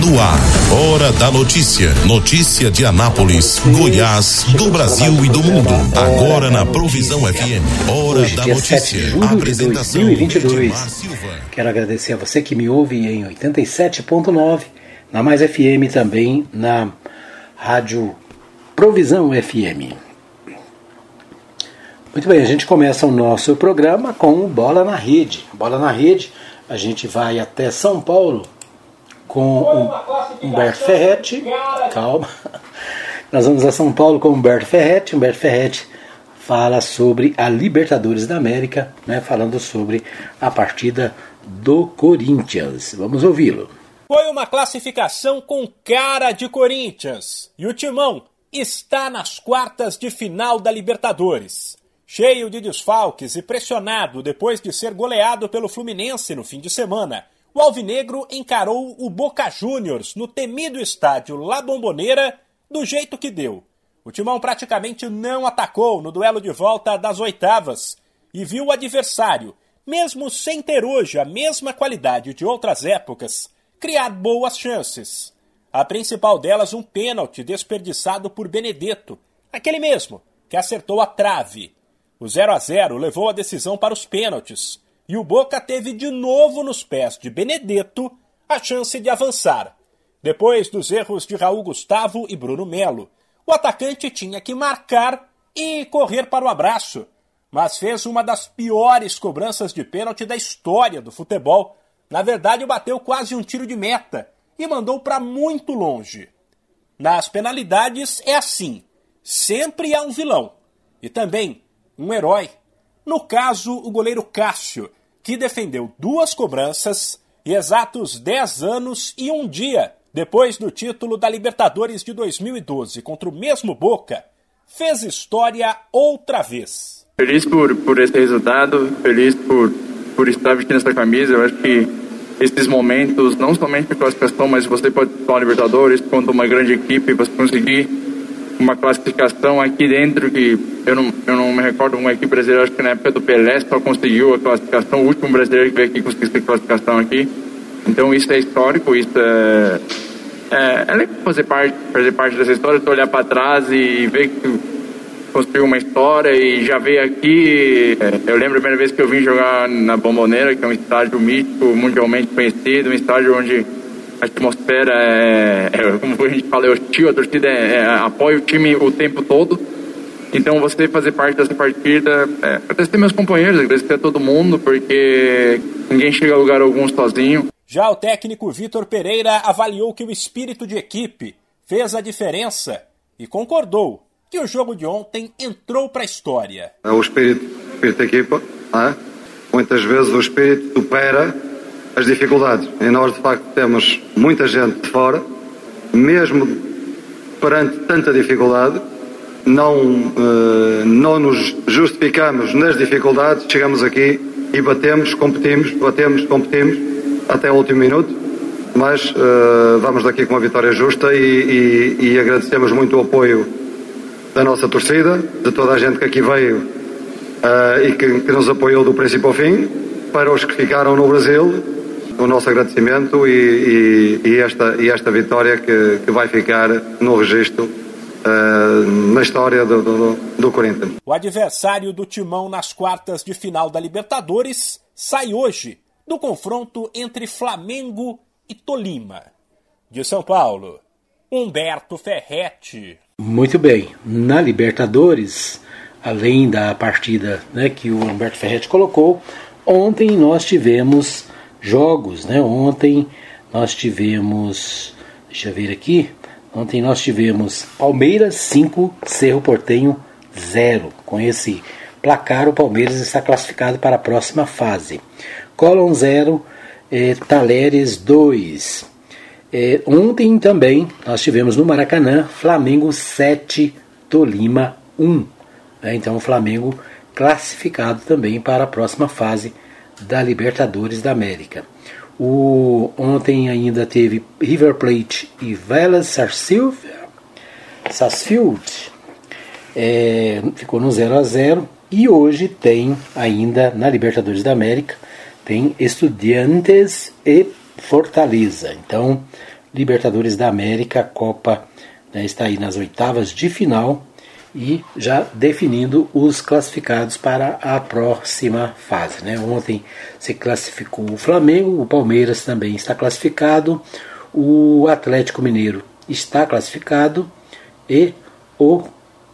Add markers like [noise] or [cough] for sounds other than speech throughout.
No ar, Hora da Notícia. Notícia de Anápolis, Goiás, do Brasil e do mundo. Agora na Provisão FM. Hora Hoje, da Notícia. 7 de julho de Apresentação 2022. Edmar Silva. Quero agradecer a você que me ouve em 87.9, na Mais FM também, na Rádio Provisão FM. Muito bem, a gente começa o nosso programa com Bola na Rede. Bola na Rede, a gente vai até São Paulo com o Humberto Ferretti. Calma. [laughs] Nós vamos a São Paulo com o Humberto Ferretti. Humberto Ferretti fala sobre a Libertadores da América, né, falando sobre a partida do Corinthians. Vamos ouvi-lo. Foi uma classificação com cara de Corinthians. E o Timão está nas quartas de final da Libertadores. Cheio de desfalques e pressionado depois de ser goleado pelo Fluminense no fim de semana, o Alvinegro encarou o Boca Juniors no temido estádio La Bombonera do jeito que deu. O Timão praticamente não atacou no duelo de volta das oitavas e viu o adversário, mesmo sem ter hoje a mesma qualidade de outras épocas, criar boas chances. A principal delas um pênalti desperdiçado por Benedetto, aquele mesmo que acertou a trave. O 0 a 0 levou a decisão para os pênaltis e o Boca teve de novo nos pés de Benedetto a chance de avançar. Depois dos erros de Raul Gustavo e Bruno Melo, o atacante tinha que marcar e correr para o abraço, mas fez uma das piores cobranças de pênalti da história do futebol. Na verdade, bateu quase um tiro de meta e mandou para muito longe. Nas penalidades é assim: sempre há um vilão e também um herói. No caso, o goleiro Cássio, que defendeu duas cobranças e exatos 10 anos e um dia depois do título da Libertadores de 2012 contra o mesmo Boca, fez história outra vez. Feliz por, por esse resultado, feliz por, por estar vestindo essa camisa. Eu acho que esses momentos, não somente de classificação, mas você pode disputar uma Libertadores contra uma grande equipe, você conseguir uma classificação aqui dentro que eu não, eu não me recordo uma equipe brasileira, acho que na época do Pelé só conseguiu a classificação, o último brasileiro que veio aqui conseguiu essa classificação aqui. Então isso é histórico, isso é, é, é legal fazer parte, fazer parte dessa história, tu olhar para trás e ver que construiu uma história e já veio aqui. é, Eu lembro a primeira vez que eu vim jogar na Bomboneira, que é um estádio mítico, mundialmente conhecido, um estádio onde a atmosfera é, é [laughs] como a gente fala, é hostil, a torcida é, é, apoia o time o tempo todo. Então você fazer parte dessa partida, é, agradecer meus companheiros, agradecer a todo mundo, porque ninguém chega a lugar algum sozinho. Já o técnico Vitor Pereira avaliou que o espírito de equipe fez a diferença e concordou que o jogo de ontem entrou para a história. É o espírito, o espírito da equipa, não é? Muitas vezes o espírito supera as dificuldades. E nós, de facto, temos muita gente de fora, mesmo perante tanta dificuldade, não, eh, não nos justificamos nas dificuldades, chegamos aqui e batemos, competimos, batemos, competimos até o último minuto, mas eh, vamos daqui com uma vitória justa e, e- e agradecemos muito o apoio da nossa torcida, de toda a gente que aqui veio eh, e que, que nos apoiou do princípio ao fim, para os que ficaram no Brasil, o nosso agradecimento e, e- e esta, e esta vitória que, que vai ficar no registro eh, na história do, do, do Corinthians. O adversário do Timão nas quartas de final da Libertadores sai hoje do confronto entre Flamengo e Tolima. De São Paulo, Humberto Ferretti. Muito bem. Na Libertadores, além da partida né, que o Humberto Ferretti colocou, ontem nós tivemos jogos. Né? Ontem nós tivemos. Deixa eu ver aqui. Ontem nós tivemos Palmeiras 5, Cerro Portenho 0. Com esse placar, o Palmeiras está classificado para a próxima fase. Colon 0, eh, Taleres 2. É, ontem também nós tivemos no Maracanã Flamengo 7, Tolima 1. né? Então o Flamengo classificado também para a próxima fase da Libertadores da América. O, ontem ainda teve River Plate e Vélez Sarsfield, é, ficou no 0 a 0 e hoje tem ainda na Libertadores da América tem Estudiantes e Fortaleza. Então Libertadores da América, Copa né, está aí nas oitavas de final e já definindo os classificados para a próxima fase. Né? Ontem se classificou o Flamengo, o Palmeiras também está classificado, o Atlético Mineiro está classificado e o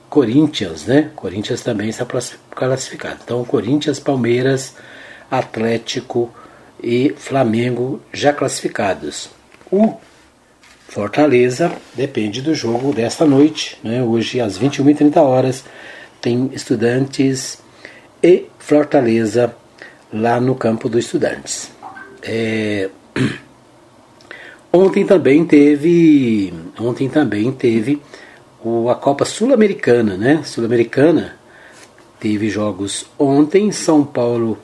Corinthians, né? Corinthians também está classificado. Então, Corinthians, Palmeiras, Atlético e Flamengo já classificados. O Fortaleza depende do jogo desta noite. Né? Hoje, às 21h30 horas, tem Estudantes e Fortaleza lá no campo do Estudantes. É... [clears throat] Ontem também teve, ontem também teve a Copa Sul-Americana, né? Sul-Americana teve jogos ontem, São Paulo.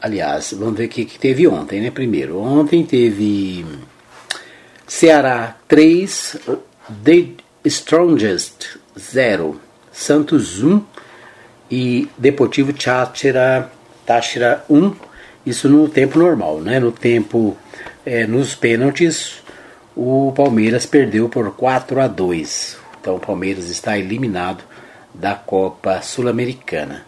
Aliás, vamos ver o que, que teve ontem, né? Primeiro, ontem teve Ceará 3, The Strongest 0, Santos 1 e Deportivo Táchira, Táchira 1, isso no tempo normal, né? No tempo, é, nos pênaltis, o Palmeiras perdeu por 4 a 2. Então o Palmeiras está eliminado da Copa Sul-Americana.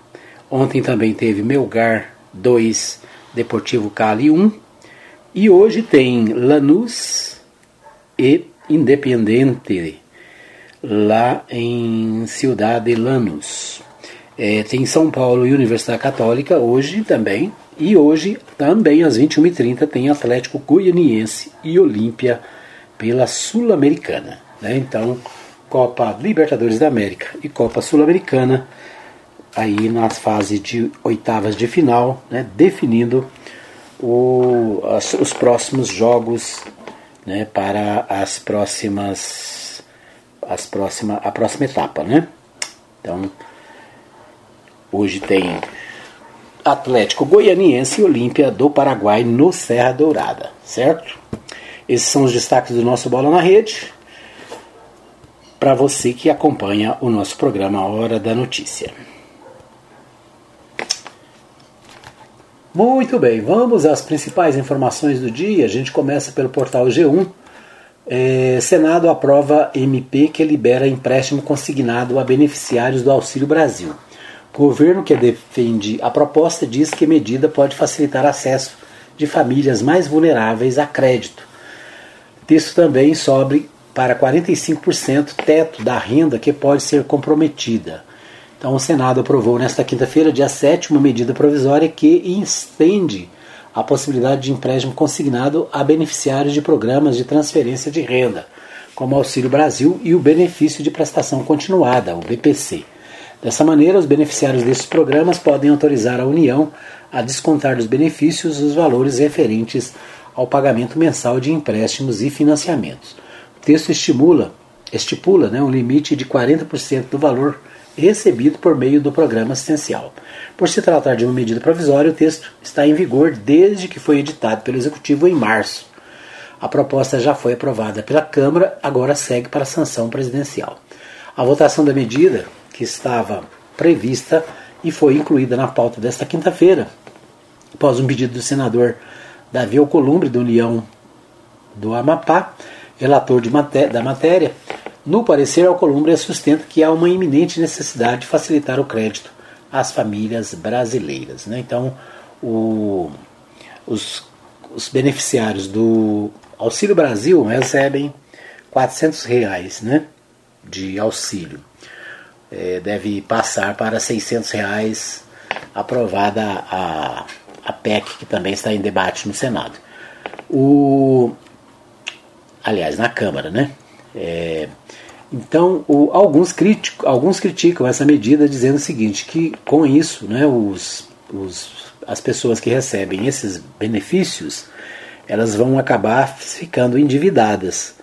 Ontem também teve Melgar 2, Deportivo Cali 1. E hoje tem Lanús e Independente, lá em Cidade Lanús. É, tem São Paulo e Universidade Católica hoje também. E hoje, também às 21h30, tem Atlético Goianiense e Olímpia pela Sul-Americana. Né? Então, Copa Libertadores da América e Copa Sul-Americana, aí nas fases de oitavas de final, né? definindo o, as, os próximos jogos né, para as próximas, as próxima, a próxima etapa. Né? Então, hoje tem Atlético Goianiense e Olímpia do Paraguai no Serra Dourada, certo? Esses são os destaques do nosso Bola na Rede. Para você que acompanha o nosso programa Hora da Notícia. Muito bem, vamos às principais informações do dia. A gente começa pelo portal G1. É, Senado aprova MP que libera empréstimo consignado a beneficiários do Auxílio Brasil. O governo que defende a proposta diz que a medida pode facilitar acesso de famílias mais vulneráveis a crédito. Texto também sobre para 45% teto da renda que pode ser comprometida. Então, o Senado aprovou nesta quinta-feira, dia 7, uma medida provisória que estende a possibilidade de empréstimo consignado a beneficiários de programas de transferência de renda, como Auxílio Brasil e o Benefício de Prestação Continuada, o BPC. Dessa maneira, os beneficiários desses programas podem autorizar a União a descontar dos benefícios os valores referentes ao pagamento mensal de empréstimos e financiamentos. O texto estimula, estipula né, um limite de 40% do valor recebido por meio do programa assistencial. Por se tratar de uma medida provisória, o texto está em vigor desde que foi editado pelo Executivo em março. A proposta já foi aprovada pela Câmara, agora segue para a sanção presidencial. A votação da medida, que estava prevista e foi incluída na pauta desta quinta-feira, após um pedido do senador Davi Alcolumbre, do União do Amapá, relator maté da matéria, no parecer, Alcolumbre sustenta que há uma iminente necessidade de facilitar o crédito às famílias brasileiras. Né? Então, o, os, os, beneficiários do Auxílio Brasil recebem 400 reais né, de auxílio. É, deve passar para 600 reais aprovada a, a PEC, que também está em debate no Senado. O, aliás, na Câmara, né? É, então, o, alguns, critico, alguns criticam essa medida dizendo o seguinte, que com isso, né, os, os, as pessoas que recebem esses benefícios, elas vão acabar ficando endividadas.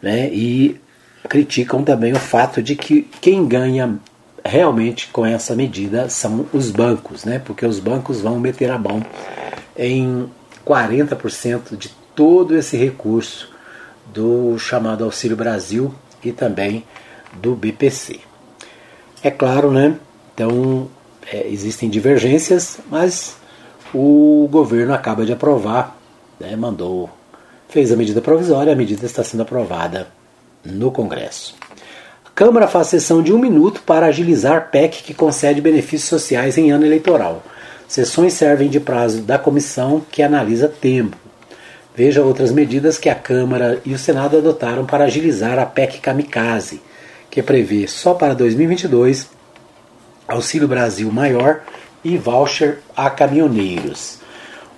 Né, e criticam também o fato de que quem ganha realmente com essa medida são os bancos, né, porque os bancos vão meter a mão em 40% de todo esse recurso do chamado Auxílio Brasil e também do BPC. É claro, né? Então é, existem divergências, mas o governo acaba de aprovar, né, mandou fez a medida provisória, a medida está sendo aprovada no Congresso. A Câmara faz sessão de um minuto para agilizar PEC que concede benefícios sociais em ano eleitoral. Sessões servem de prazo da comissão que analisa tempo. Veja outras medidas que a Câmara e o Senado adotaram para agilizar a PEC Kamikaze, que prevê só para 2022 Auxílio Brasil maior e voucher a caminhoneiros.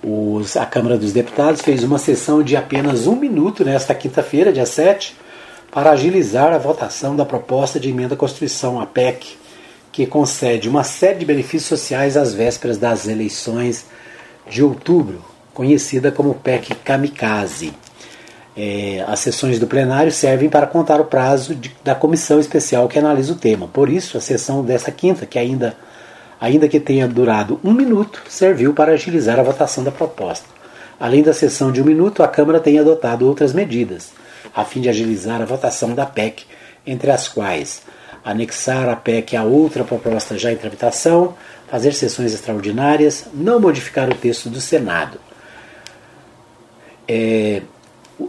Os, a Câmara dos Deputados fez uma sessão de apenas um minuto nesta quinta-feira, dia 7, para agilizar a votação da proposta de emenda à Constituição, a PEC, que concede uma série de benefícios sociais às vésperas das eleições de outubro, conhecida como PEC Kamikaze. É, as sessões do plenário servem para contar o prazo de, da comissão especial que analisa o tema. Por isso, a sessão desta quinta, que ainda, ainda que tenha durado um minuto, serviu para agilizar a votação da proposta. Além da sessão de um minuto, a Câmara tem adotado outras medidas, a fim de agilizar a votação da PEC, entre as quais anexar a PEC a outra proposta já em tramitação, fazer sessões extraordinárias, não modificar o texto do Senado. É,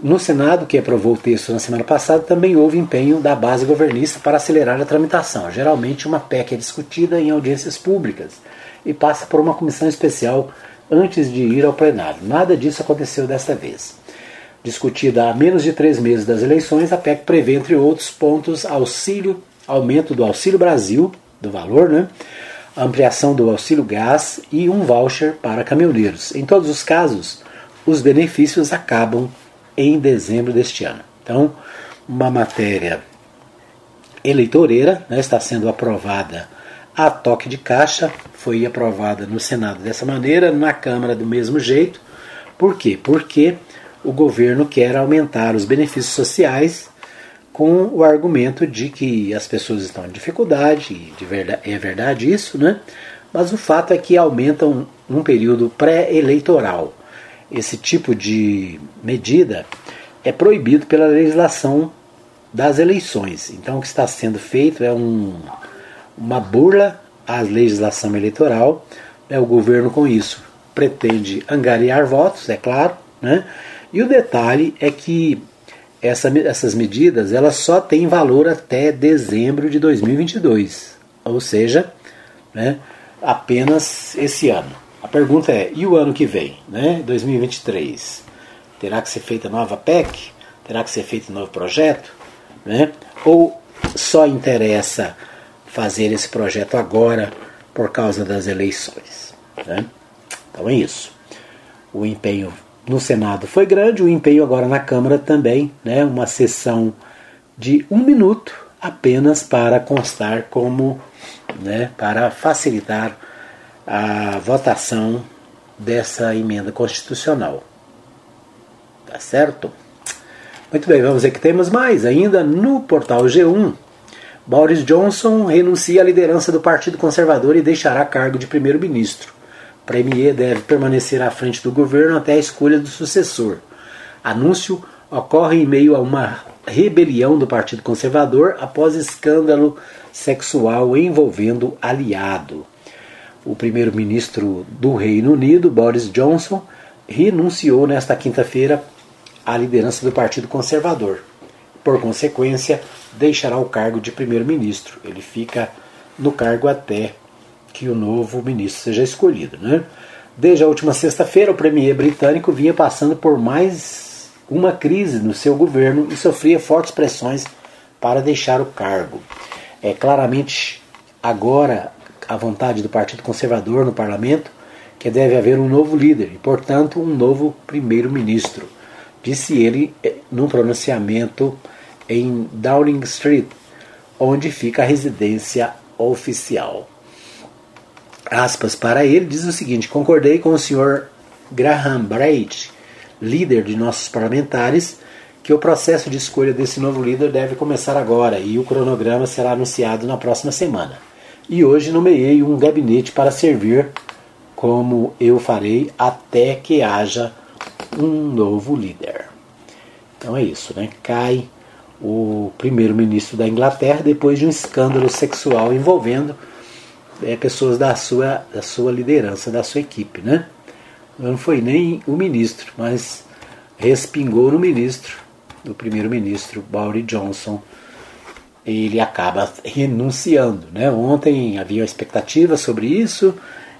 no Senado, que aprovou o texto na semana passada, também houve empenho da base governista para acelerar a tramitação. Geralmente, uma PEC é discutida em audiências públicas e passa por uma comissão especial antes de ir ao plenário. Nada disso aconteceu desta vez. Discutida há menos de três meses das eleições, a PEC prevê, entre outros pontos, auxílio, aumento do Auxílio Brasil, do valor, né? ampliação do auxílio gás e um voucher para caminhoneiros. Em todos os casos, os benefícios acabam em dezembro deste ano. Então, uma matéria eleitoreira né, está sendo aprovada a toque de caixa, foi aprovada no Senado dessa maneira, na Câmara do mesmo jeito. Por quê? Porque o governo quer aumentar os benefícios sociais com o argumento de que as pessoas estão em dificuldade, e de verdade, é verdade isso, né? Mas o fato é que aumentam um período pré-eleitoral esse tipo de medida é proibido pela legislação das eleições. Então, o que está sendo feito é um, uma burla à legislação eleitoral. Né? O governo, com isso, pretende angariar votos, é claro. Né? E o detalhe é que essa, essas medidas elas só têm valor até dezembro de 2022, ou seja, né, apenas esse ano. A pergunta é: e o ano que vem, né? 2023? Terá que ser feita nova PEC? Terá que ser feito novo projeto? Né? Ou só interessa fazer esse projeto agora por causa das eleições? Né? Então é isso. O empenho no Senado foi grande, o empenho agora na Câmara também, né? uma sessão de um minuto apenas para constar como, né, para facilitar a votação dessa emenda constitucional. Tá certo? Muito bem, vamos ver que temos mais ainda no portal G1. Boris Johnson renuncia à liderança do Partido Conservador e deixará cargo de primeiro-ministro. Premier deve permanecer à frente do governo até a escolha do sucessor. Anúncio ocorre em meio a uma rebelião do Partido Conservador após escândalo sexual envolvendo aliado o primeiro-ministro do Reino Unido, Boris Johnson, renunciou nesta quinta-feira à liderança do Partido Conservador. Por consequência, deixará o cargo de primeiro-ministro. Ele fica no cargo até que o novo ministro seja escolhido. Né? Desde a última sexta-feira, o premier britânico vinha passando por mais uma crise no seu governo e sofria fortes pressões para deixar o cargo. É claramente agora a vontade do Partido Conservador no parlamento que deve haver um novo líder e, portanto, um novo primeiro-ministro, disse ele eh, num pronunciamento em Downing Street, onde fica a residência oficial. Aspas para ele diz o seguinte: concordei com o senhor Graham Braid, líder de nossos parlamentares, que o processo de escolha desse novo líder deve começar agora e o cronograma será anunciado na próxima semana e hoje nomeei um gabinete para servir como eu farei até que haja um novo líder. Então é isso, né? Cai o primeiro-ministro da Inglaterra depois de um escândalo sexual envolvendo é, pessoas da sua, da sua liderança, da sua equipe, né? Não foi nem o ministro, mas respingou no ministro, no primeiro-ministro Boris Johnson. Ele acaba renunciando. Né? Ontem havia expectativa sobre isso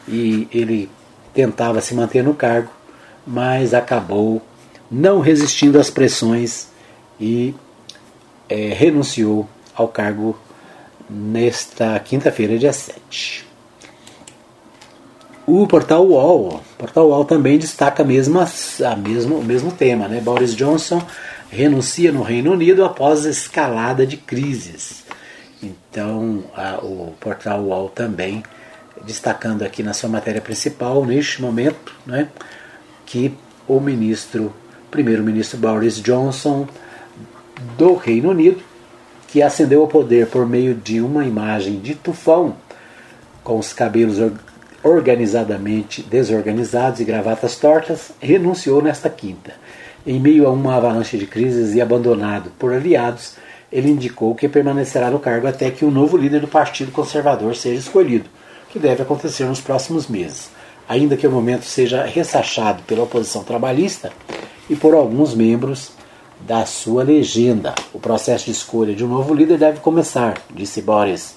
e ele tentava se manter no cargo, mas acabou não resistindo às pressões e é, renunciou ao cargo nesta quinta-feira, dia 7. O portal UOL, o portal UOL também destaca a mesma, a mesmo, o mesmo tema. Né? Boris Johnson renuncia no Reino Unido após escalada de crises. Então, a, o portal UOL também destacando aqui na sua matéria principal, neste momento, né, que o ministro, primeiro-ministro Boris Johnson do Reino Unido, que ascendeu ao poder por meio de uma imagem de tufão, com os cabelos organizadamente desorganizados e gravatas tortas, renunciou nesta quinta. Em meio a uma avalanche de crises e abandonado por aliados, ele indicou que permanecerá no cargo até que o novo líder do Partido Conservador seja escolhido, que deve acontecer nos próximos meses, ainda que o momento seja ressachado pela oposição trabalhista e por alguns membros da sua legenda. O processo de escolha de um novo líder deve começar, disse Boris,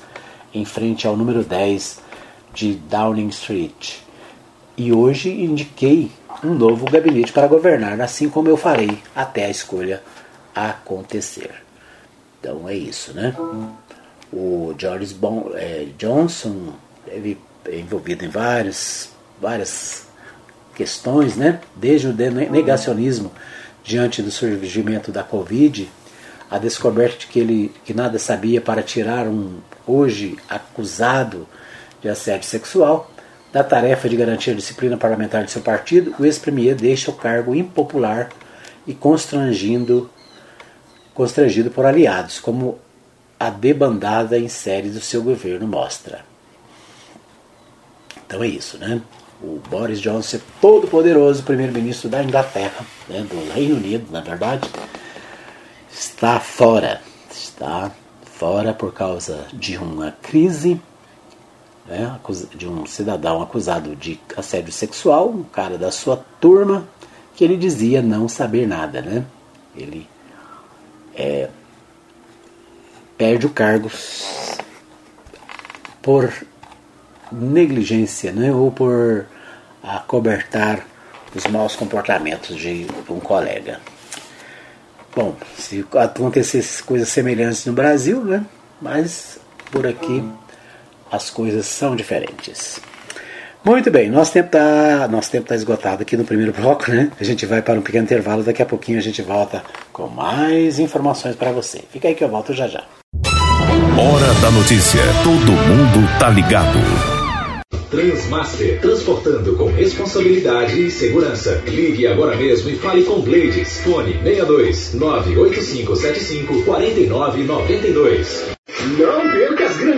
em frente ao número 10 de Downing Street. E hoje indiquei um novo gabinete para governar, assim como eu farei até a escolha acontecer. Então é isso, né? O George bon, é, Johnson é envolvido em várias, várias questões, né? Desde o negacionismo diante do surgimento da Covid, a descoberta de que ele que nada sabia para tirar um hoje acusado de assédio sexual da tarefa de garantir a disciplina parlamentar de seu partido, o ex-premier deixa o cargo impopular e constrangido por aliados, como a debandada em série do seu governo mostra. Então é isso, né? O Boris Johnson todo poderoso primeiro-ministro da Inglaterra, né, do Reino Unido, na verdade, está fora, está fora por causa de uma crise né, de um cidadão acusado de assédio sexual, um cara da sua turma, que ele dizia não saber nada. Né? Ele é, perde o cargo por negligência né, ou por acobertar os maus comportamentos de um colega. Bom, se acontecesse coisas semelhantes no Brasil, né? Mas por aqui as coisas são diferentes. Muito bem, nosso tempo está nosso tempo tá esgotado aqui no primeiro bloco, né? A gente vai para um pequeno intervalo, daqui a pouquinho a gente volta com mais informações para você. Fica aí que eu volto já já. Hora da notícia. Todo mundo tá ligado. Transmaster, transportando com responsabilidade e segurança. Ligue agora mesmo e fale com Blades. Fone 62 98575 4992. Não perca as grandes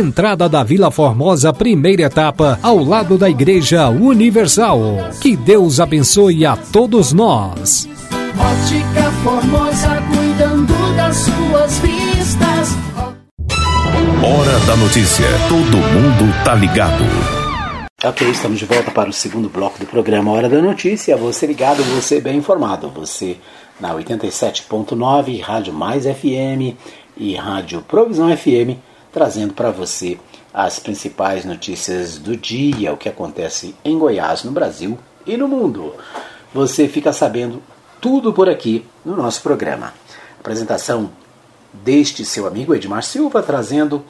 entrada da Vila Formosa, primeira etapa, ao lado da Igreja Universal. Que Deus abençoe a todos nós. Ótica Formosa, cuidando das suas vistas. Hora da notícia. Todo mundo tá ligado. Ok, estamos de volta para o segundo bloco do programa Hora da Notícia. Você ligado, você bem informado. Você na 87.9, Rádio Mais FM e Rádio Provisão FM, trazendo para você as principais notícias do dia, o que acontece em Goiás, no Brasil e no mundo. Você fica sabendo tudo por aqui no nosso programa. Apresentação deste seu amigo Edmar Silva, trazendo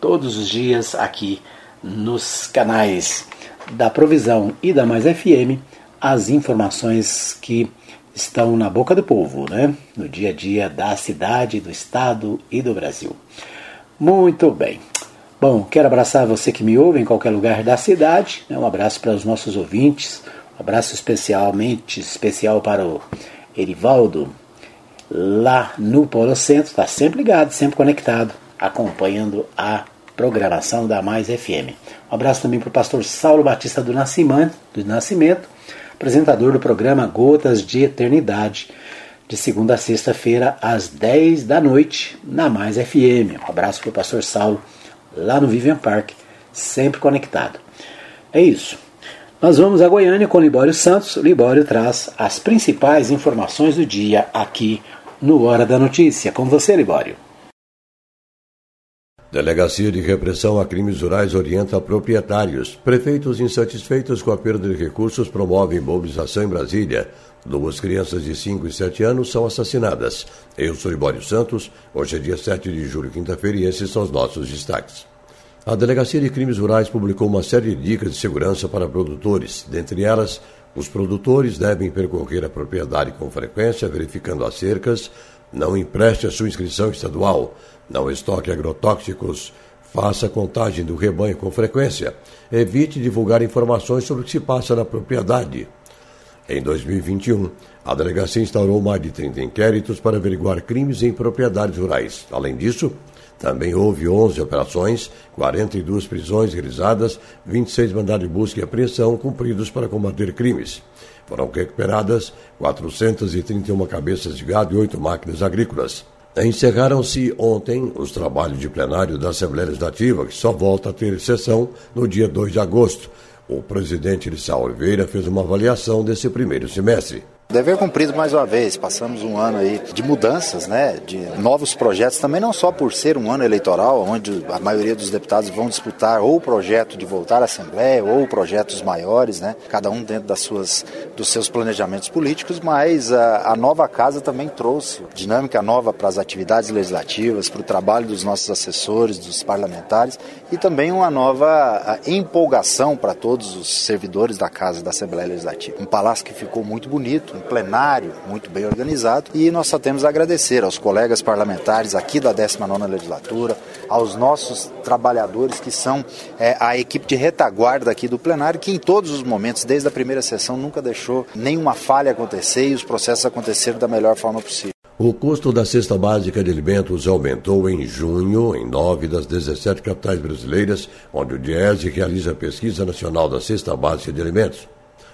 todos os dias aqui nos canais da Provisão e da Mais FM as informações que estão na boca do povo, né? no dia a dia da cidade, do estado e do Brasil. Muito bem. Bom, quero abraçar você que me ouve em qualquer lugar da cidade. Né? Um abraço para os nossos ouvintes. Um abraço especialmente especial para o Erivaldo, lá no Polo Centro. Está sempre ligado, sempre conectado, acompanhando a programação da Mais FM. Um abraço também para o pastor Saulo Batista do Nascimento, do Nascimento, apresentador do programa Gotas de Eternidade, de segunda a sexta-feira, às 10 da noite, na Mais FM. Um abraço para o pastor Saulo, lá no Vivian Park, sempre conectado. É isso. Nós vamos a Goiânia com Libório Santos. O Libório traz as principais informações do dia aqui no Hora da Notícia. Com você, Libório. Delegacia de Repressão a Crimes Rurais orienta proprietários. Prefeitos insatisfeitos com a perda de recursos promovem mobilização em Brasília. Duas crianças de 5 e 7 anos são assassinadas. Eu sou Libório Santos. Hoje é dia 7 de julho, quinta-feira, e esses são os nossos destaques. A Delegacia de Crimes Rurais publicou uma série de dicas de segurança para produtores. Dentre elas, os produtores devem percorrer a propriedade com frequência, verificando as cercas, não empreste a sua inscrição estadual, não estoque agrotóxicos, faça contagem do rebanho com frequência, evite divulgar informações sobre o que se passa na propriedade. Em 2021, a delegacia instaurou mais de 30 inquéritos para averiguar crimes em propriedades rurais. Além disso, também houve 11 operações, 42 prisões realizadas, 26 mandados de busca e apreensão cumpridos para combater crimes. Foram recuperadas 431 cabeças de gado e 8 máquinas agrícolas. Encerraram-se ontem os trabalhos de plenário da Assembleia Legislativa, que só volta a ter sessão no dia 2 de agosto. O presidente Lissau Oliveira fez uma avaliação desse primeiro semestre. Dever cumprido mais uma vez. Passamos um ano aí de mudanças, né? De novos projetos, também não só por ser um ano eleitoral, onde a maioria dos deputados vão disputar ou o projeto de voltar à Assembleia ou projetos maiores, né? Cada um dentro das suas, dos seus planejamentos políticos, mas a, a nova casa também trouxe dinâmica nova para as atividades legislativas, para o trabalho dos nossos assessores, dos parlamentares e também uma nova empolgação para todos os servidores da casa da Assembleia Legislativa. Um palácio que ficou muito bonito, um plenário muito bem organizado e nós só temos a agradecer aos colegas parlamentares aqui da 19ª legislatura, aos nossos trabalhadores que são é, a equipe de retaguarda aqui do plenário, que em todos os momentos, desde a primeira sessão, nunca deixou nenhuma falha acontecer e os processos aconteceram da melhor forma possível. O custo da cesta básica de alimentos aumentou em junho em nove das 17 capitais brasileiras, onde o DIESE realiza a pesquisa nacional da cesta básica de alimentos.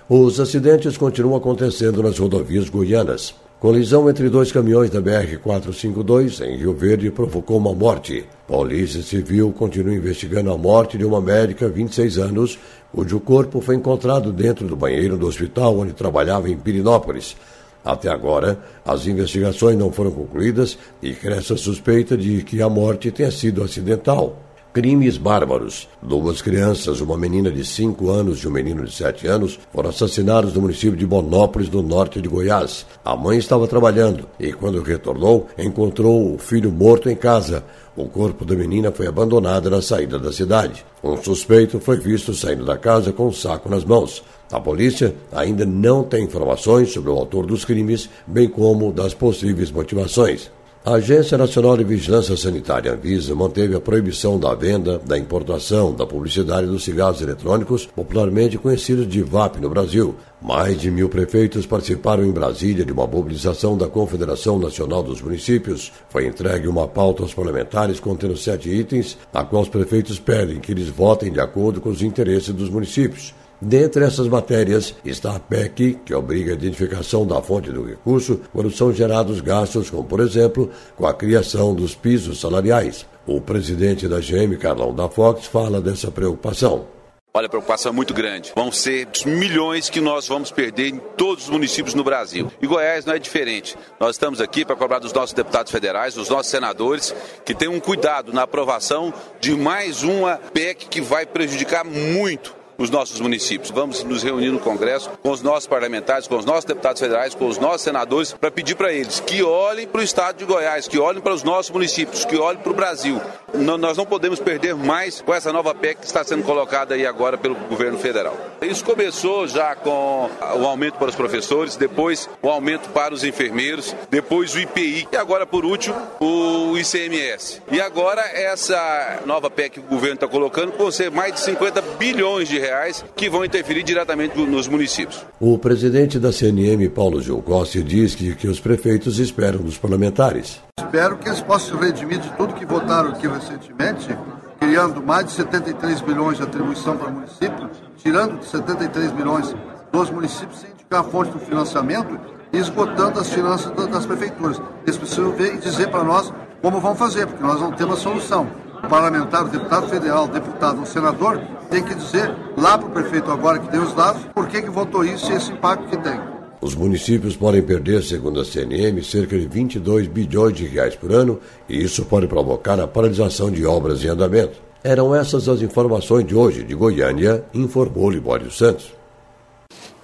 Os acidentes continuam acontecendo nas rodovias goianas. Colisão entre dois caminhões da BR-452 em Rio Verde provocou uma morte. Polícia Civil continua investigando a morte de uma médica, 26 anos, cujo corpo foi encontrado dentro do banheiro do hospital onde trabalhava em Pirinópolis. Até agora, as investigações não foram concluídas e cresce a suspeita de que a morte tenha sido acidental. Crimes bárbaros. Duas crianças, uma menina de 5 anos e um menino de 7 anos, foram assassinados no município de Bonópolis, no norte de Goiás. A mãe estava trabalhando e, quando retornou, encontrou o filho morto em casa. O corpo da menina foi abandonado na saída da cidade. Um suspeito foi visto saindo da casa com um saco nas mãos. A polícia ainda não tem informações sobre o autor dos crimes, bem como das possíveis motivações. A Agência Nacional de Vigilância Sanitária Anvisa manteve a proibição da venda, da importação, da publicidade dos cigarros eletrônicos, popularmente conhecidos de VAP no Brasil. Mais de mil prefeitos participaram em Brasília de uma mobilização da Confederação Nacional dos Municípios. Foi entregue uma pauta aos parlamentares contendo sete itens, a qual os prefeitos pedem que eles votem de acordo com os interesses dos municípios. Dentre essas matérias está a PEC, que obriga a identificação da fonte do recurso quando são gerados gastos, como por exemplo, com a criação dos pisos salariais. O presidente da GM, Carlão da Fox, fala dessa preocupação. Olha, a preocupação é muito grande. Vão ser milhões que nós vamos perder em todos os municípios no Brasil. E Goiás não é diferente. Nós estamos aqui para cobrar dos nossos deputados federais, dos nossos senadores, que tenham um cuidado na aprovação de mais uma PEC que vai prejudicar muito os nossos municípios. Vamos nos reunir no Congresso com os nossos parlamentares, com os nossos deputados federais, com os nossos senadores, para pedir para eles que olhem para o estado de Goiás, que olhem para os nossos municípios, que olhem para o Brasil. Nós não podemos perder mais com essa nova PEC que está sendo colocada aí agora pelo governo federal. Isso começou já com o aumento para os professores, depois o aumento para os enfermeiros, depois o IPI e agora, por último, o ICMS. E agora essa nova PEC que o governo está colocando vão ser mais de 50 bilhões de reais que vão interferir diretamente nos municípios. O presidente da CNM, Paulo Gil Costa, diz que, que os prefeitos esperam dos parlamentares. Espero que eles possam redimir de tudo que votaram aqui recentemente, criando mais de 73 bilhões de atribuição para o município, tirando de 73 bilhões dos municípios sem indicar a fonte do financiamento e esgotando as finanças das prefeituras. Eles precisam ver e dizer para nós como vão fazer, porque nós não temos a solução. O parlamentar, o deputado federal, o deputado, o senador tem que dizer lá para o prefeito agora que tem os dados por que, que votou isso e esse impacto que tem. Os municípios podem perder, segundo a CNM, cerca de 22 bilhões de reais por ano e isso pode provocar a paralisação de obras em andamento. Eram essas as informações de hoje de Goiânia, informou Libório Santos.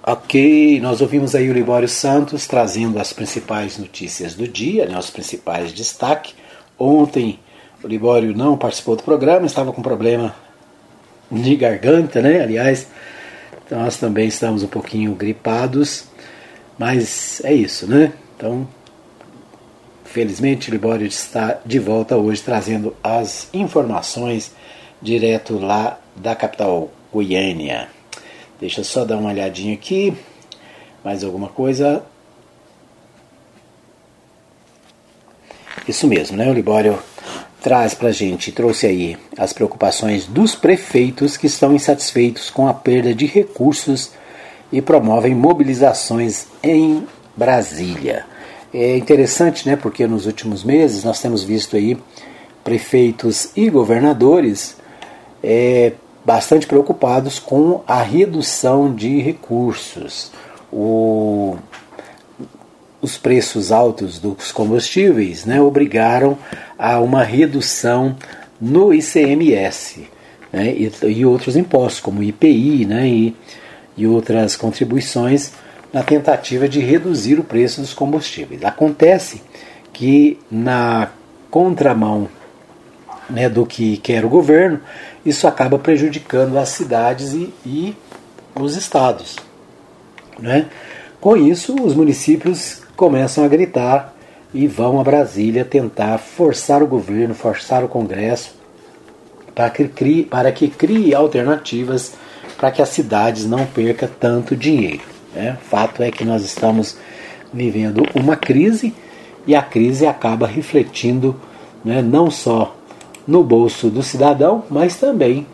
Ok, nós ouvimos aí o Libório Santos trazendo as principais notícias do dia, né, os principais destaques. Ontem o Libório não participou do programa, estava com problema de garganta, né? Aliás, nós também estamos um pouquinho gripados, mas é isso, né? Então, felizmente, o Libório está de volta hoje trazendo as informações direto lá da capital Goiânia. Deixa eu só dar uma olhadinha aqui. Mais alguma coisa? Isso mesmo, né? O Libório traz para a gente, trouxe aí as preocupações dos prefeitos que estão insatisfeitos com a perda de recursos e promovem mobilizações em Brasília. É interessante, né, porque nos últimos meses nós temos visto aí prefeitos e governadores é, bastante preocupados com a redução de recursos. O, os preços altos dos combustíveis né, obrigaram a uma redução no ICMS né, e, e, outros impostos, como IPI né, e, e outras contribuições, na tentativa de reduzir o preço dos combustíveis. Acontece que, na contramão né, do que quer o governo, isso acaba prejudicando as cidades e, e os estados. Né? Com isso, os municípios começam a gritar e vão a Brasília tentar forçar o governo, forçar o Congresso para que crie, para que crie alternativas para que as cidades não percam tanto dinheiro. Né? Fato é que nós estamos vivendo uma crise e a crise acaba refletindo né, não só no bolso do cidadão, mas também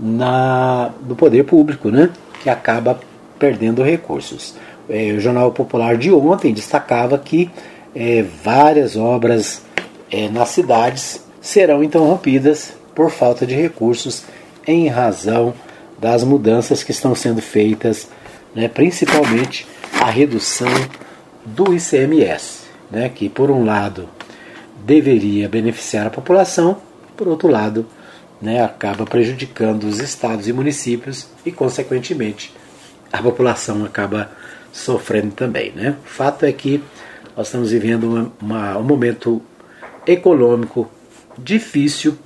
na, do poder público, né, que acaba perdendo recursos. É, o Jornal Popular de ontem destacava que é, várias obras é, nas cidades serão interrompidas por falta de recursos em razão das mudanças que estão sendo feitas, né, principalmente a redução do ICMS, né, que por um lado deveria beneficiar a população, por outro lado, né, acaba prejudicando os estados e municípios e, consequentemente, a população acaba sofrendo também. Né? O fato é que nós estamos vivendo uma, uma, um momento econômico difícil,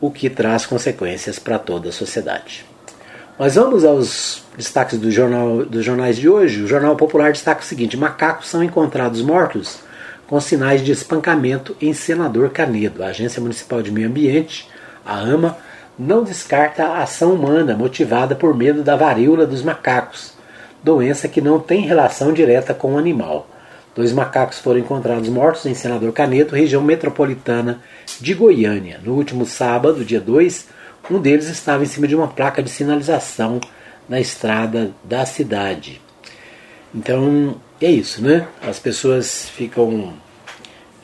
o que traz consequências para toda a sociedade. Mas vamos aos destaques do jornal, dos jornais de hoje. O Jornal Popular destaca o seguinte: macacos são encontrados mortos com sinais de espancamento em Senador Canedo. A Agência Municipal de Meio Ambiente, a AMA, não descarta a ação humana motivada por medo da varíola dos macacos, doença que não tem relação direta com o animal. Dois macacos foram encontrados mortos em Senador Canedo, região metropolitana de Goiânia. No último sábado, dia 2, um deles estava em cima de uma placa de sinalização na estrada da cidade. Então, é isso, né? As pessoas ficam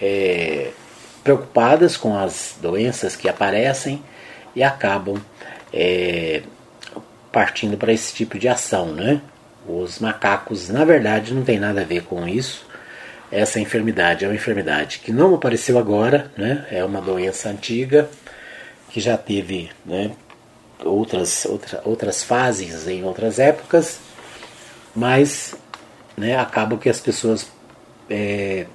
é, preocupadas com as doenças que aparecem e acabam é, partindo para esse tipo de ação, né? Os macacos, na verdade, não tem nada a ver com isso. Essa enfermidade é uma enfermidade que não apareceu agora, né? É uma doença antiga que já teve, né? outras, outra, outras fases em outras épocas, mas né, acaba que as pessoas é,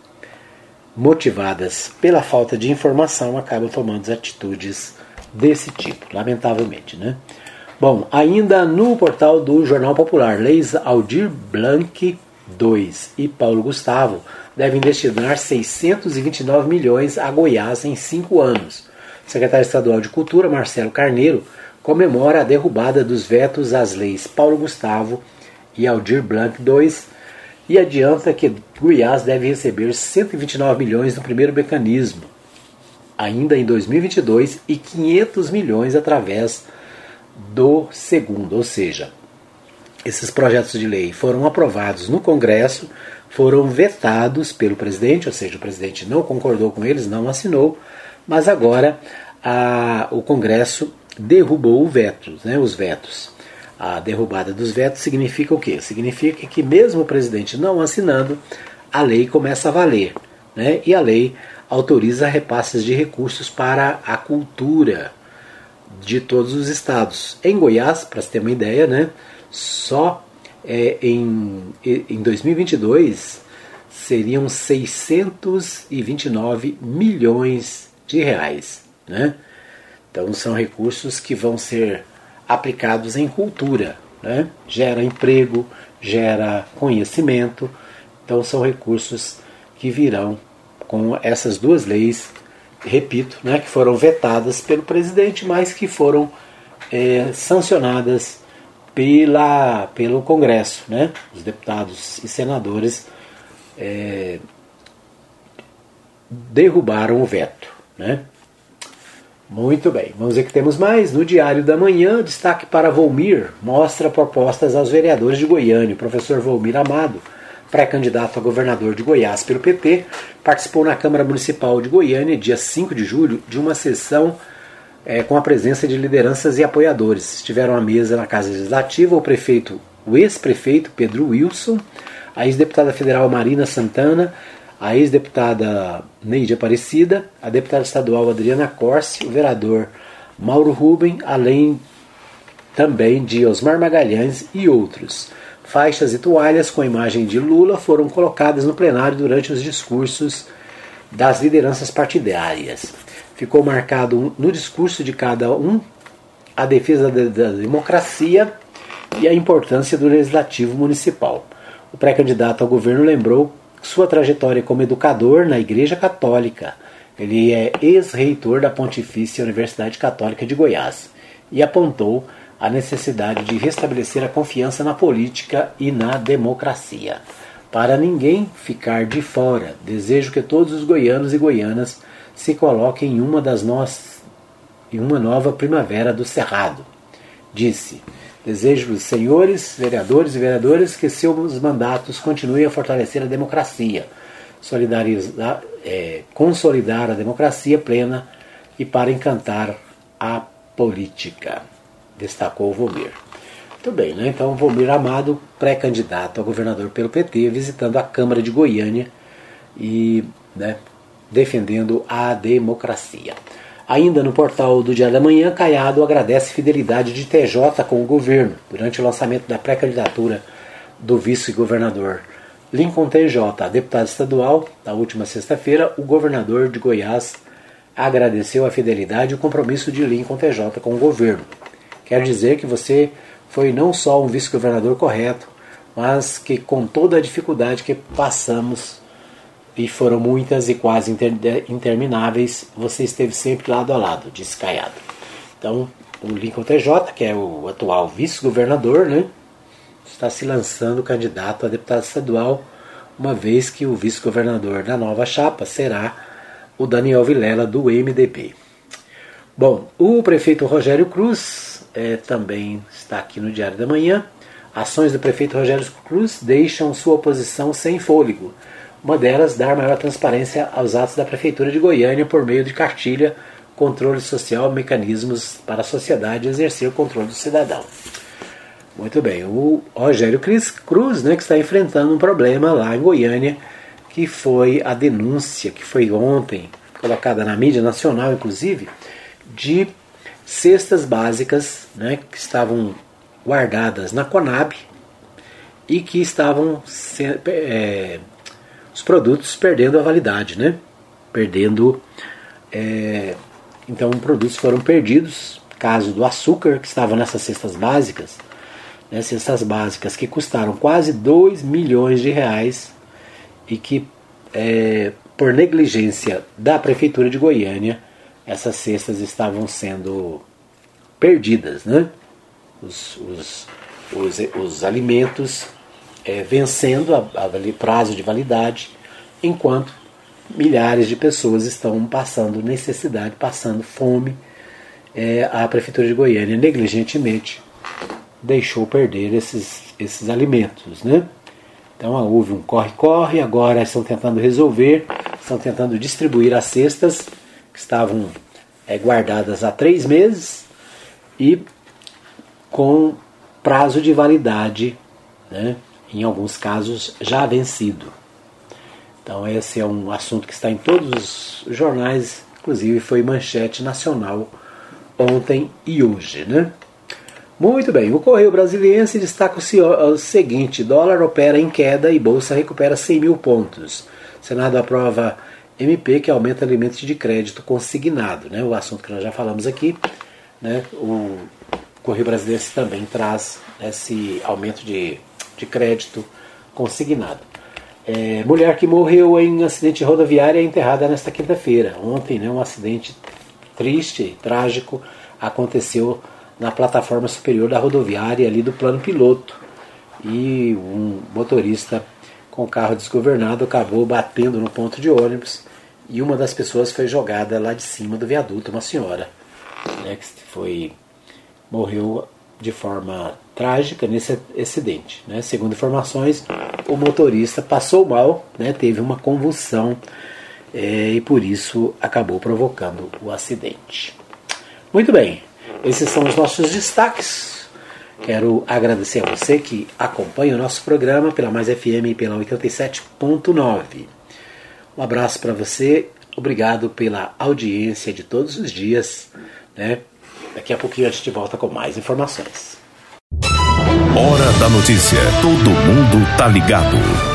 motivadas pela falta de informação acabam tomando atitudes desse tipo, lamentavelmente. Né? Bom, ainda no portal do Jornal Popular, Leis Aldir Blanc II e Paulo Gustavo devem destinar 629 milhões a Goiás em cinco anos. O secretário estadual de Cultura, Marcelo Carneiro, comemora a derrubada dos vetos às leis Paulo Gustavo e Aldir Blanc II e adianta que Goiás deve receber 129 milhões no primeiro mecanismo, ainda em 2022, e 500 milhões através do segundo, ou seja, esses projetos de lei foram aprovados no Congresso, foram vetados pelo presidente, ou seja, o presidente não concordou com eles, não assinou, mas agora a, o Congresso derrubou o veto, né, os vetos. A derrubada dos vetos significa o quê? Significa que mesmo o presidente não assinando, a lei começa a valer. Né? E a lei autoriza repasses de recursos para a cultura de todos os estados. Em Goiás, para você ter uma ideia, né, só é, em, em 2022 seriam 629 milhões de reais. Né? Então são recursos que vão ser aplicados em cultura. Né? Gera emprego, gera conhecimento. Então são recursos que virão com essas duas leis, repito, né, que foram vetadas pelo presidente, mas que foram é, sancionadas pela, pelo Congresso. Né? Os deputados e senadores é, derrubaram o veto. Né? Muito bem, vamos ver que temos mais. No Diário da Manhã, destaque para Volmir, mostra propostas aos vereadores de Goiânia. O professor Volmir Amado, pré-candidato a governador de Goiás pelo PT, participou na Câmara Municipal de Goiânia, dia 5 de julho, de uma sessão é, com a presença de lideranças e apoiadores. Estiveram à mesa na Casa Legislativa o prefeito, o ex-prefeito Pedro Wilson, a ex-deputada federal Marina Santana, a ex-deputada Neide Aparecida, a deputada estadual Adriana Corse, o vereador Mauro Ruben, além também de Osmar Magalhães e outros. Faixas e toalhas com a imagem de Lula foram colocadas no plenário durante os discursos das lideranças partidárias. Ficou marcado no discurso de cada um a defesa da democracia e a importância do legislativo municipal. O pré-candidato ao governo lembrou sua trajetória como educador na Igreja Católica. Ele é ex-reitor da Pontifícia Universidade Católica de Goiás e apontou a necessidade de restabelecer a confiança na política e na democracia. Para ninguém ficar de fora, desejo que todos os goianos e goianas se coloquem em uma das nossas em uma nova primavera do Cerrado. Disse: Desejo os senhores, vereadores e vereadoras que seus mandatos continuem a fortalecer a democracia, solidarizar, é, consolidar a democracia plena e para encantar a política, destacou Vomir. Muito bem, né? então Vomir Amado, pré-candidato a governador pelo PT, visitando a Câmara de Goiânia e né, defendendo a democracia. Ainda no portal do Dia da Manhã, Caiado agradece fidelidade de TJ com o governo durante o lançamento da pré-candidatura do vice-governador Lincoln TJ, deputado estadual. Na última sexta-feira, o governador de Goiás agradeceu a fidelidade e o compromisso de Lincoln TJ com o governo. Quer dizer que você foi não só um vice-governador correto, mas que com toda a dificuldade que passamos e foram muitas e quase inter, intermináveis, você esteve sempre lado a lado, disse Caiado. Então, o Lincoln TJ, que é o atual vice-governador, né, está se lançando candidato a deputado estadual, uma vez que o vice-governador da nova chapa será o Daniel Vilela, do MDB. Bom, o prefeito Rogério Cruz é, também está aqui no Diário da Manhã. Ações do prefeito Rogério Cruz deixam sua oposição sem fôlego uma delas, dar maior transparência aos atos da Prefeitura de Goiânia por meio de cartilha, controle social, mecanismos para a sociedade exercer o controle do cidadão. Muito bem, o Rogério Cruz, né, que está enfrentando um problema lá em Goiânia, que foi a denúncia que foi ontem colocada na mídia nacional, inclusive, de cestas básicas né, que estavam guardadas na Conab e que estavam é, os produtos perdendo a validade, né? Perdendo. É, então, produtos foram perdidos. Caso do açúcar que estava nessas cestas básicas, né, cestas básicas que custaram quase 2 milhões de reais e que, é, por negligência da Prefeitura de Goiânia, essas cestas estavam sendo perdidas, né? Os, os, os, os alimentos é, vencendo a, a prazo de validade, enquanto milhares de pessoas estão passando necessidade, passando fome. É, a Prefeitura de Goiânia negligentemente deixou perder esses, esses alimentos. Né? Então houve um corre-corre, agora estão tentando resolver, estão tentando distribuir as cestas que estavam é, guardadas há três meses e com prazo de validade, né, em alguns casos já vencido. Então esse é um assunto que está em todos os jornais, inclusive foi manchete nacional ontem e hoje, né? Muito bem, o Correio Brasiliense destaca o seguinte: dólar opera em queda e bolsa recupera 100 mil pontos. Senado aprova MP que aumenta limites de crédito consignado, né? O assunto que nós já falamos aqui, né? O Correio Brasiliense também traz esse aumento de, de crédito consignado. É, mulher que morreu em acidente rodoviário é enterrada nesta quinta-feira. Ontem, né, um acidente triste, trágico, aconteceu na plataforma superior da rodoviária ali do plano piloto. E um motorista com carro desgovernado acabou batendo no ponto de ônibus e uma das pessoas foi jogada lá de cima do viaduto, uma senhora, né, que foi morreu de forma trágica nesse acidente. Né? Segundo informações, o motorista passou mal, né? teve uma convulsão é, e por isso acabou provocando o acidente. Muito bem, esses são os nossos destaques. Quero agradecer a você que acompanha o nosso programa pela Mais FM e pela 87.9. Um abraço para você, obrigado pela audiência de todos os dias. Né? Daqui a pouquinho a gente volta com mais informações. Hora da notícia. Todo mundo tá ligado.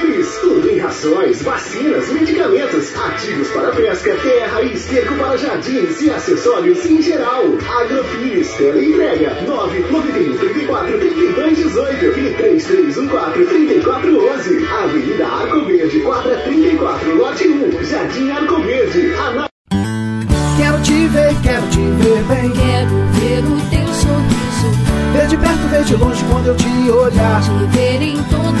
Rações, vacinas, medicamentos, ativos para pesca, terra e esterco para jardins e acessórios em geral. Agrofires, entrega 991 34 32 18 e 3314 3411. Avenida Arco Verde, quadra 34, lote 1, Jardim Arco Verde. Ana... Quero te ver, quero te ver bem. Quero ver o teu sorriso. Ver de perto, ver de longe quando eu te olhar. Te ver em todo.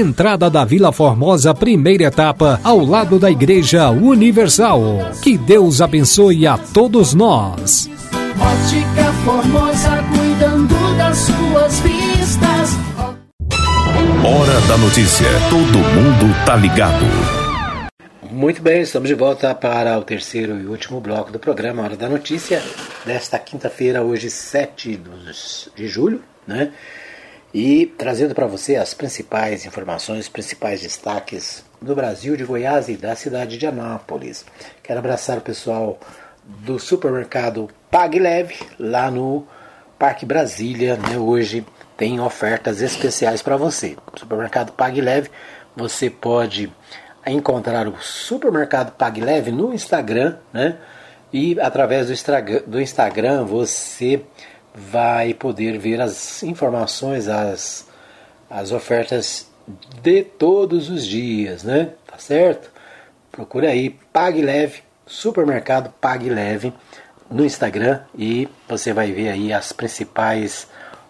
entrada da Vila Formosa, primeira etapa, ao lado da Igreja Universal. Que Deus abençoe a todos nós. Ótica Formosa, cuidando das suas vistas. Hora da notícia. Todo mundo tá ligado. Muito bem, estamos de volta para o terceiro e último bloco do programa Hora da Notícia, desta quinta-feira, hoje 7 de julho, né? E trazendo para você as principais informações, os principais destaques do Brasil, de Goiás e da cidade de Anápolis. Quero abraçar o pessoal do supermercado Pague Leve, lá no Parque Brasília. Né? Hoje tem ofertas especiais para você. Supermercado Pague Leve, você pode encontrar o supermercado Pague Leve no Instagram, né? E através do Instagram, do Instagram você vai poder ver as informações, as, as ofertas de todos os dias, né? Tá certo? Procure aí, Pague Leve, supermercado Pague Leve, no Instagram e você vai ver aí as principais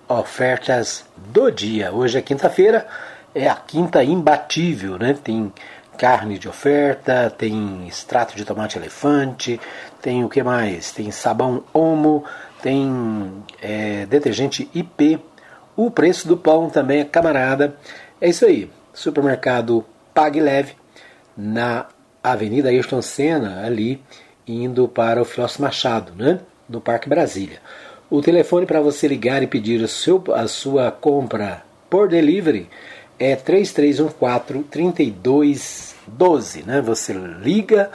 ofertas do dia. Hoje é quinta-feira, é a quinta imbatível, né? Tem carne de oferta, tem extrato de tomate elefante, tem o que mais? Tem sabão Omo, tem é, detergente IP. O preço do pão também é camarada. É isso aí. Supermercado Pague Leve na Avenida Ayrton Senna, ali indo para o Filósofo Machado, né? no Parque Brasília. O telefone para você ligar e pedir seu, a sua compra por delivery é 3314 3212. Né? Você liga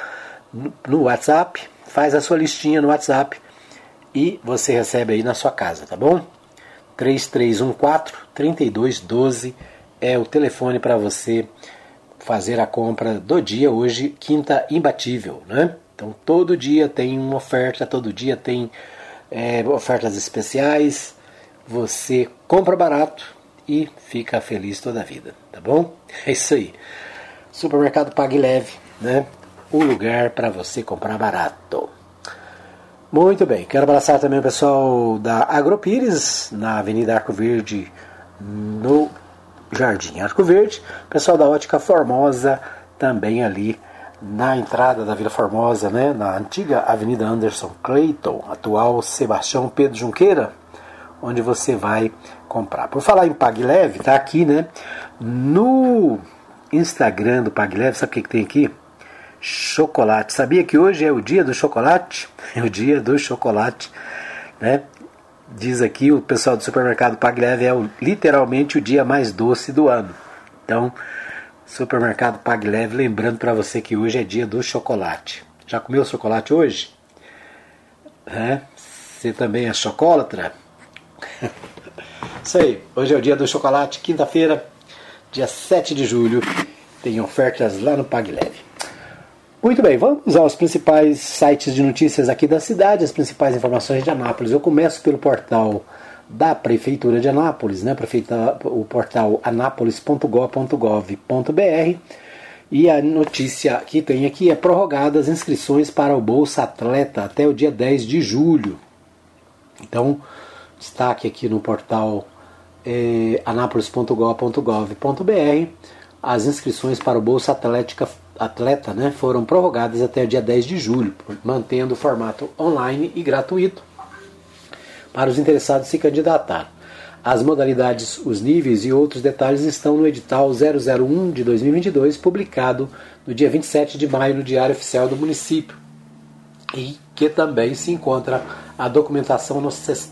no WhatsApp, faz a sua listinha no WhatsApp e você recebe aí na sua casa, tá bom? 3314 3212 é o telefone para você fazer a compra do dia hoje, quinta imbatível, né? Então todo dia tem uma oferta, todo dia tem é, ofertas especiais. Você compra barato e fica feliz toda a vida, tá bom? É isso aí. Supermercado Pague Leve, né? O lugar para você comprar barato. Muito bem, quero abraçar também o pessoal da Agropires, na Avenida Arco Verde, no Jardim Arco Verde. Pessoal da Ótica Formosa também ali na entrada da Vila Formosa, né, na antiga Avenida Anderson Clayton, atual Sebastião Pedro Junqueira, onde você vai comprar. Por falar em Pag Leve, tá aqui, né, no Instagram do Pag Leve, sabe o que, que tem aqui? Chocolate. Sabia que hoje é o dia do chocolate? É o dia do chocolate, né? diz aqui o pessoal do supermercado Pagleve é o, literalmente o dia mais doce do ano. Então, supermercado Pagleve, lembrando para você que hoje é dia do chocolate. Já comeu chocolate hoje? É? Você também é chocolatra? [laughs] Isso aí, hoje é o dia do chocolate, quinta-feira, dia 7 de julho. Tem ofertas lá no Pagleve. Muito bem, vamos aos principais sites de notícias aqui da cidade, as principais informações de Anápolis. Eu começo pelo portal da Prefeitura de Anápolis, né? Prefeita, o portal anápolis.gov.br. E a notícia que tem aqui é prorrogadas as inscrições para o Bolsa Atleta até o dia 10 de julho. Então, destaque aqui no portal é, anápolis.gov.br as inscrições para o Bolsa Atlética atleta né, foram prorrogadas até o dia 10 de julho, mantendo o formato online e gratuito para os interessados se candidatar. As modalidades, os níveis e outros detalhes estão no edital 001 de 2022, publicado no dia 27 de maio no Diário Oficial do Município, e que também se encontra a documentação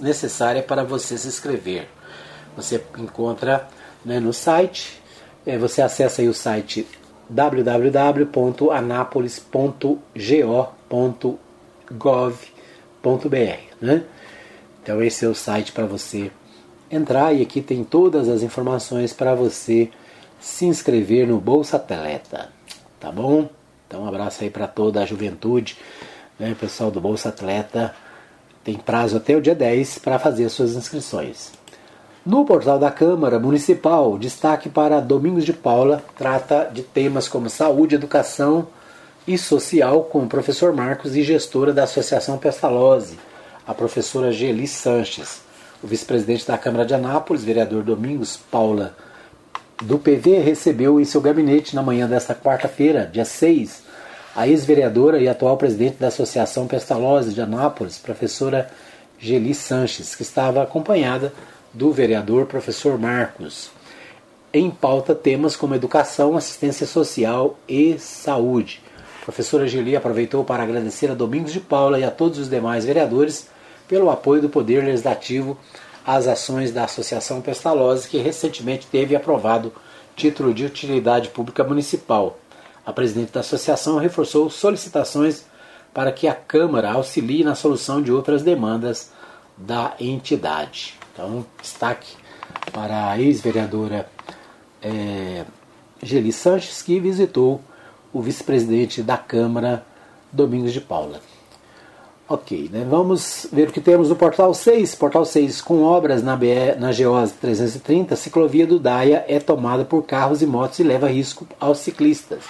necessária para você se inscrever. Você encontra né, no site, é, você acessa aí o site www.anapolis.go.gov.br. Né? Então esse é o site para você entrar e aqui tem todas as informações para você se inscrever no Bolsa Atleta, tá bom? Então um abraço aí para toda a juventude, né, pessoal do Bolsa Atleta. Tem prazo até o dia 10 para fazer as suas inscrições. No portal da Câmara Municipal, destaque para Domingos de Paula, trata de temas como saúde, educação e social com o professor Marcos e gestora da Associação Pestalozzi, a professora Geli Sanches. O vice-presidente da Câmara de Anápolis, vereador Domingos Paula, do PV, recebeu em seu gabinete na manhã desta quarta-feira, dia 6, a ex-vereadora e atual presidente da Associação Pestalozzi de Anápolis, professora Geli Sanches, que estava acompanhada do vereador professor Marcos. Em pauta temas como educação, assistência social e saúde. A professora Gili aproveitou para agradecer a Domingos de Paula e a todos os demais vereadores pelo apoio do Poder Legislativo às ações da Associação Pestalozzi, que recentemente teve aprovado título de utilidade pública municipal. A presidente da associação reforçou solicitações para que a Câmara auxilie na solução de outras demandas da entidade. Então, destaque para a ex-vereadora é, Geli Sanches, que visitou o vice-presidente da Câmara, Domingos de Paula. Ok, né? vamos ver o que temos no Portal 6. Portal 6, com obras na, BE, na GO 330, a ciclovia do Daia é tomada por carros e motos e leva risco aos ciclistas.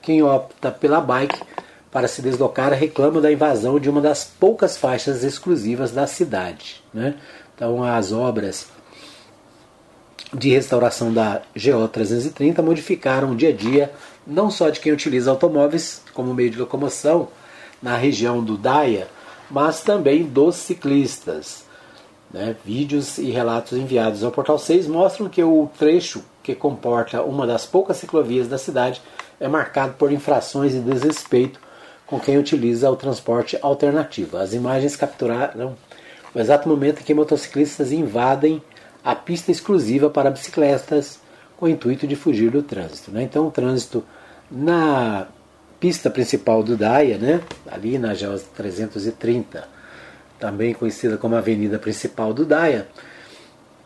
Quem opta pela bike para se deslocar reclama da invasão de uma das poucas faixas exclusivas da cidade. Né? Então, as obras de restauração da GO 330 modificaram o dia a dia não só de quem utiliza automóveis como meio de locomoção na região do Daia, mas também dos ciclistas. Né? Vídeos e relatos enviados ao Portal 6 mostram que o trecho que comporta uma das poucas ciclovias da cidade é marcado por infrações e desrespeito com quem utiliza o transporte alternativo. As imagens capturaram o exato momento em que motociclistas invadem a pista exclusiva para bicicletas com o intuito de fugir do trânsito. Né? Então, o trânsito na pista principal do Daia, né? ali na GEOS 330, também conhecida como Avenida Principal do Daia,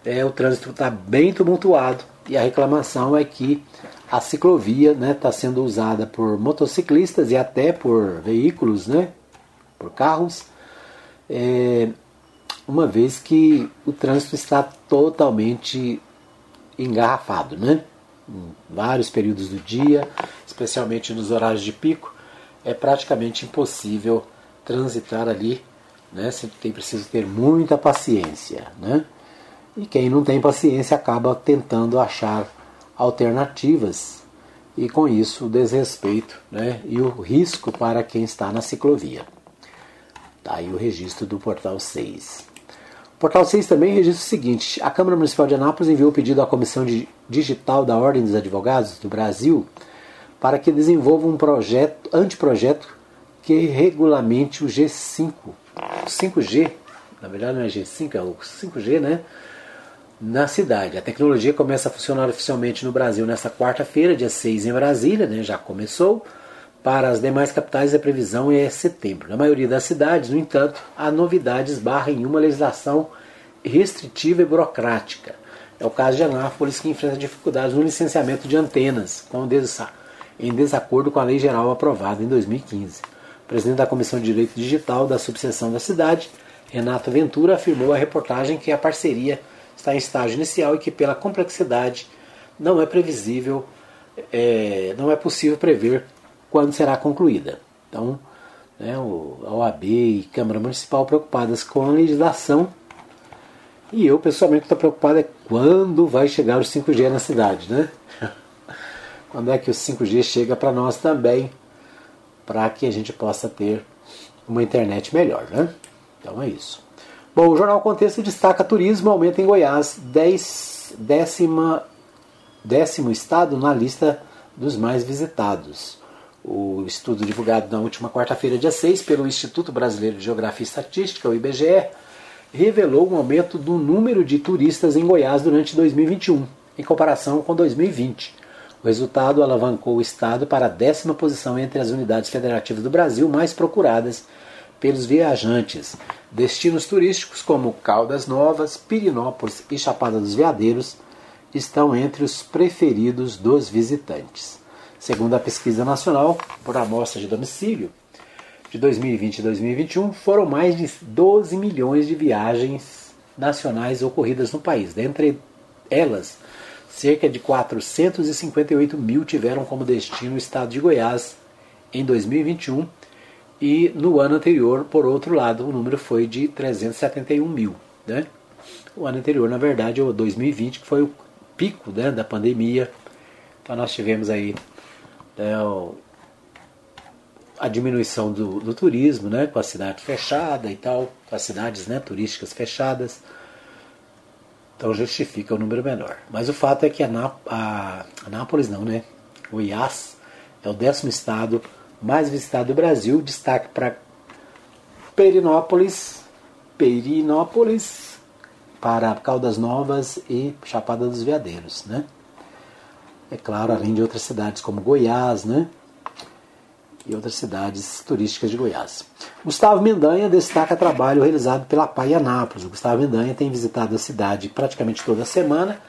é, o trânsito está bem tumultuado e a reclamação é que a ciclovia está né, tá sendo usada por motociclistas e até por veículos, né, por carros, é, uma vez que o trânsito está totalmente engarrafado, né? Em vários períodos do dia, especialmente nos horários de pico, é praticamente impossível transitar ali, né? Você tem preciso ter muita paciência, né? E quem não tem paciência acaba tentando achar alternativas e com isso o desrespeito né, e o risco para quem está na ciclovia. Tá aí o registro do Portal 6. O Portal 6 também registra o seguinte: a Câmara Municipal de Anápolis enviou pedido à Comissão Digital da Ordem dos Advogados do Brasil para que desenvolva um projeto, anteprojeto que regulamente o G5, 5G, na verdade não é G5, é o 5G, né? na cidade. A tecnologia começa a funcionar oficialmente no Brasil nesta quarta-feira, dia 6 em Brasília, né, já começou. Para as demais capitais, a previsão é setembro. Na maioria das cidades, no entanto, há novidades barra em uma legislação restritiva e burocrática. É o caso de Anápolis, que enfrenta dificuldades no licenciamento de antenas, em desacordo com a lei geral aprovada em 2015. O presidente da Comissão de Direito Digital da subseção da cidade, Renato Ventura, afirmou à reportagem que a parceria está em estágio inicial e que pela complexidade não é previsível, é, não é possível prever quando será concluída. Então, né, a OAB e Câmara Municipal preocupadas com a legislação e eu pessoalmente estou preocupado é quando vai chegar o 5G na cidade, né? [laughs] quando é que o 5G chega para nós também, para que a gente possa ter uma internet melhor, né? Então é isso. Bom, o Jornal Contexto destaca turismo aumenta em Goiás, dez, décima, décimo estado na lista dos mais visitados. O estudo divulgado na última quarta-feira, dia 6, pelo Instituto Brasileiro de Geografia e Estatística, o IBGE, revelou um aumento do número de turistas em Goiás durante 2021, em comparação com 2020. O resultado alavancou o estado para a décima posição entre as unidades federativas do Brasil mais procuradas pelos viajantes. Destinos turísticos como Caldas Novas, Pirinópolis e Chapada dos Veadeiros estão entre os preferidos dos visitantes. Segundo a pesquisa nacional por amostra de domicílio de 2020 e 2021, foram mais de 12 milhões de viagens nacionais ocorridas no país. Dentre elas, cerca de 458 mil tiveram como destino o estado de Goiás em 2021 e no ano anterior, por outro lado, o número foi de 371 mil. Né? O ano anterior, na verdade, o 2020, que foi o pico né, da pandemia. Então nós tivemos aí né, a diminuição do, do, turismo, né, com a cidade fechada e tal, com as cidades né, turísticas fechadas. Então justifica o número menor. Mas o fato é que a, a Anápolis não, né? O IAS é o décimo estado mais visitado do Brasil. Destaque para Perinópolis, Perinópolis, para Caldas Novas e Chapada dos Veadeiros, né? É claro, além de outras cidades como Goiás, né? E outras cidades turísticas de Goiás. Gustavo Mendanha destaca trabalho realizado pela PAI Anápolis. O Gustavo Mendanha tem visitado a cidade praticamente toda semana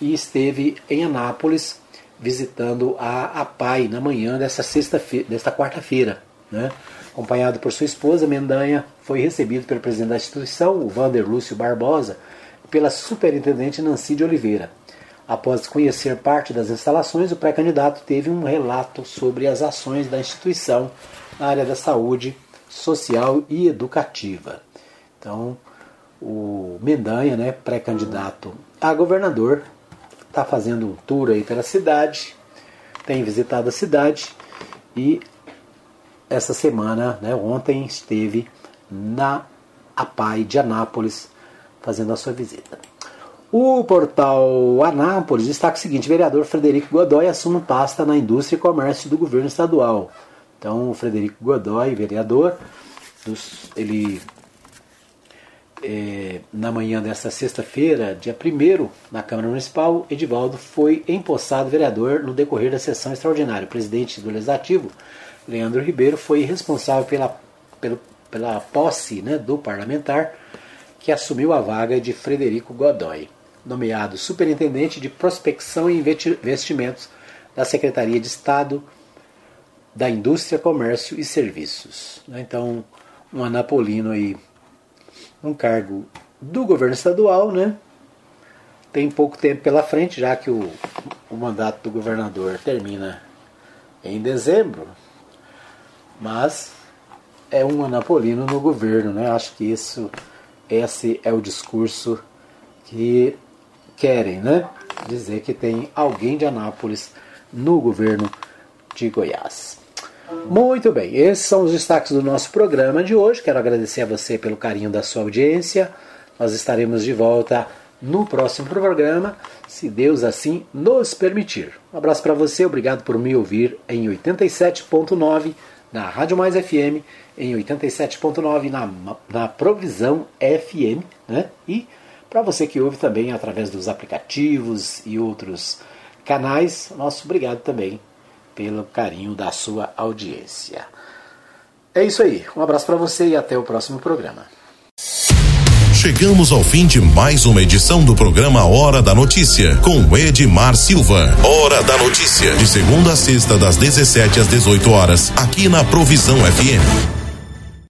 e esteve em Anápolis visitando a APAI na manhã desta, sexta desta quarta-feira. Né? Acompanhado por sua esposa, Mendanha foi recebido pelo presidente da instituição, o Vander Lúcio Barbosa, e pela superintendente Nancy de Oliveira. Após conhecer parte das instalações, o pré-candidato teve um relato sobre as ações da instituição na área da saúde, social e educativa. Então, o Mendanha, né, pré-candidato a governador, está fazendo um tour aí pela cidade, tem visitado a cidade e essa semana, né, ontem, esteve na APAI de Anápolis fazendo a sua visita. O portal Anápolis destaca o seguinte: vereador Frederico Godoy assume pasta na indústria e comércio do governo estadual. Então, o Frederico Godoy, vereador, ele é, na manhã desta sexta-feira, dia 1 na Câmara Municipal, Edivaldo foi empossado vereador no decorrer da sessão extraordinária. O presidente do Legislativo, Leandro Ribeiro, foi responsável pela, pela, pela posse né, do parlamentar que assumiu a vaga de Frederico Godoy, nomeado superintendente de prospecção e investimentos da Secretaria de Estado da Indústria, Comércio e Serviços. Então, um anapolino aí um cargo do governo estadual, né? Tem pouco tempo pela frente, já que o, o mandato do governador termina em dezembro, mas é um anapolino no governo, né? Acho que isso, esse é o discurso que querem, né? Dizer que tem alguém de Anápolis no governo de Goiás. Muito bem, esses são os destaques do nosso programa de hoje. Quero agradecer a você pelo carinho da sua audiência. Nós estaremos de volta no próximo programa, se Deus assim nos permitir. Um abraço para você, obrigado por me ouvir em 87.9 na Rádio Mais FM, em 87.9 na, na Provisão FM, né? E para você que ouve também através dos aplicativos e outros canais, nosso obrigado também pelo carinho da sua audiência. É isso aí. Um abraço para você e até o próximo programa. Chegamos ao fim de mais uma edição do programa Hora da Notícia, com Edmar Silva. Hora da Notícia, de segunda a sexta, das 17 às 18 horas, aqui na Provisão FM.